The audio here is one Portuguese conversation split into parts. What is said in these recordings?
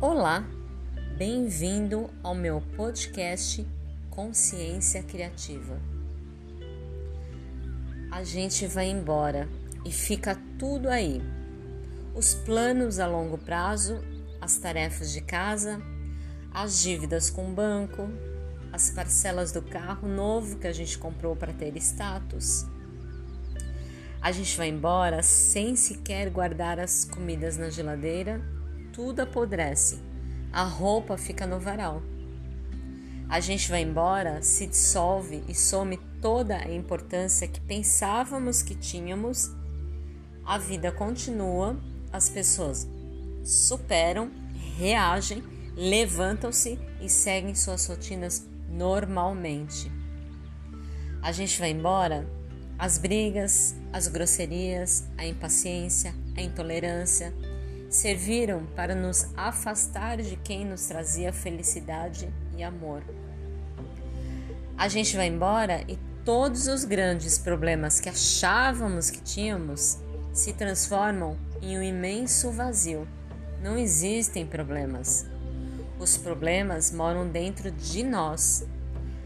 Olá, bem-vindo ao meu podcast Consciência Criativa. A gente vai embora e fica tudo aí. Os planos a longo prazo, as tarefas de casa, as dívidas com o banco, as parcelas do carro novo que a gente comprou para ter status. A gente vai embora sem sequer guardar as comidas na geladeira, tudo apodrece, a roupa fica no varal. A gente vai embora, se dissolve e some toda a importância que pensávamos que tínhamos. A vida continua, as pessoas superam, reagem, levantam-se e seguem suas rotinas normalmente. A gente vai embora, as brigas, as grosserias, a impaciência, a intolerância serviram para nos afastar de quem nos trazia felicidade e amor. A gente vai embora e todos os grandes problemas que achávamos que tínhamos se transformam em um imenso vazio. Não existem problemas. Os problemas moram dentro de nós.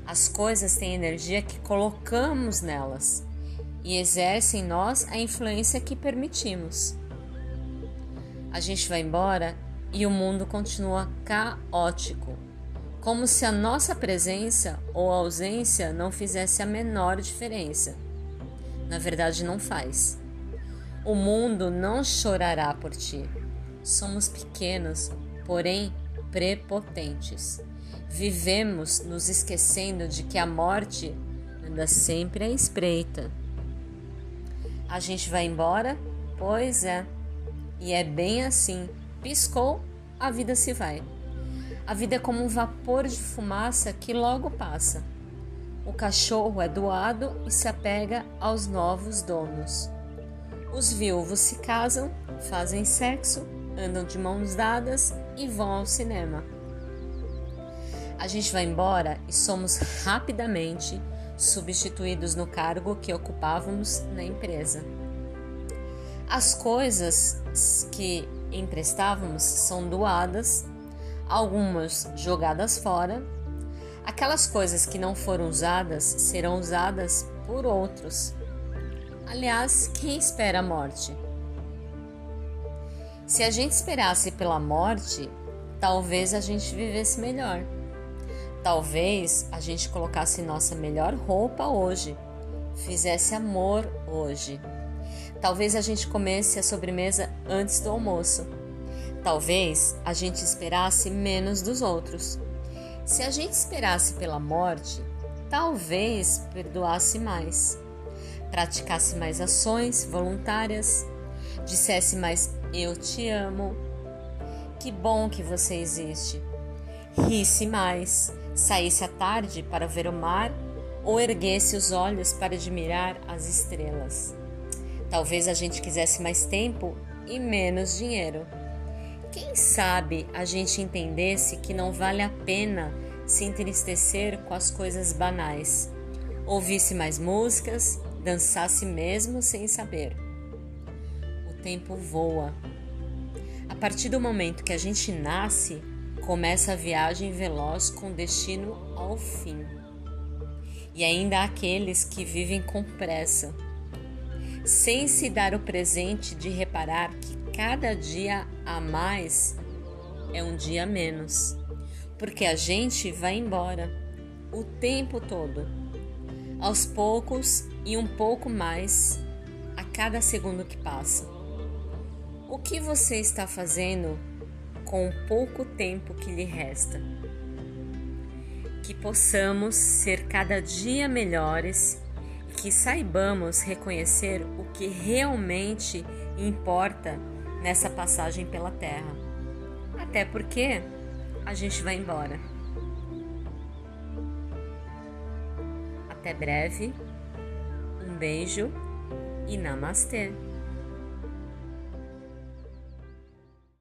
As coisas têm energia que colocamos nelas e exercem em nós a influência que permitimos. A gente vai embora e o mundo continua caótico como se a nossa presença ou ausência não fizesse a menor diferença. Na verdade, não faz. O mundo não chorará por ti. Somos pequenos, porém prepotentes. Vivemos nos esquecendo de que a morte anda sempre à espreita. A gente vai embora? Pois é. E é bem assim. Piscou, a vida se vai. A vida é como um vapor de fumaça que logo passa. O cachorro é doado e se apega aos novos donos. Os viúvos se casam, fazem sexo, andam de mãos dadas e vão ao cinema. A gente vai embora e somos rapidamente substituídos no cargo que ocupávamos na empresa. As coisas que emprestávamos são doadas algumas jogadas fora. Aquelas coisas que não foram usadas serão usadas por outros. Aliás, quem espera a morte? Se a gente esperasse pela morte, talvez a gente vivesse melhor. Talvez a gente colocasse nossa melhor roupa hoje, fizesse amor hoje. Talvez a gente comesse a sobremesa antes do almoço. Talvez a gente esperasse menos dos outros. Se a gente esperasse pela morte, talvez perdoasse mais, praticasse mais ações voluntárias, dissesse mais eu te amo, que bom que você existe, risse mais, saísse à tarde para ver o mar ou erguesse os olhos para admirar as estrelas. Talvez a gente quisesse mais tempo e menos dinheiro. Quem sabe a gente entendesse que não vale a pena se entristecer com as coisas banais, ouvisse mais músicas, dançasse mesmo sem saber. O tempo voa. A partir do momento que a gente nasce, começa a viagem veloz com destino ao fim. E ainda há aqueles que vivem com pressa, sem se dar o presente de reparar que cada dia a mais é um dia menos, porque a gente vai embora o tempo todo, aos poucos e um pouco mais a cada segundo que passa. O que você está fazendo com o pouco tempo que lhe resta? Que possamos ser cada dia melhores que saibamos reconhecer o que realmente importa nessa passagem pela terra. Até porque a gente vai embora. Até breve, um beijo e namastê!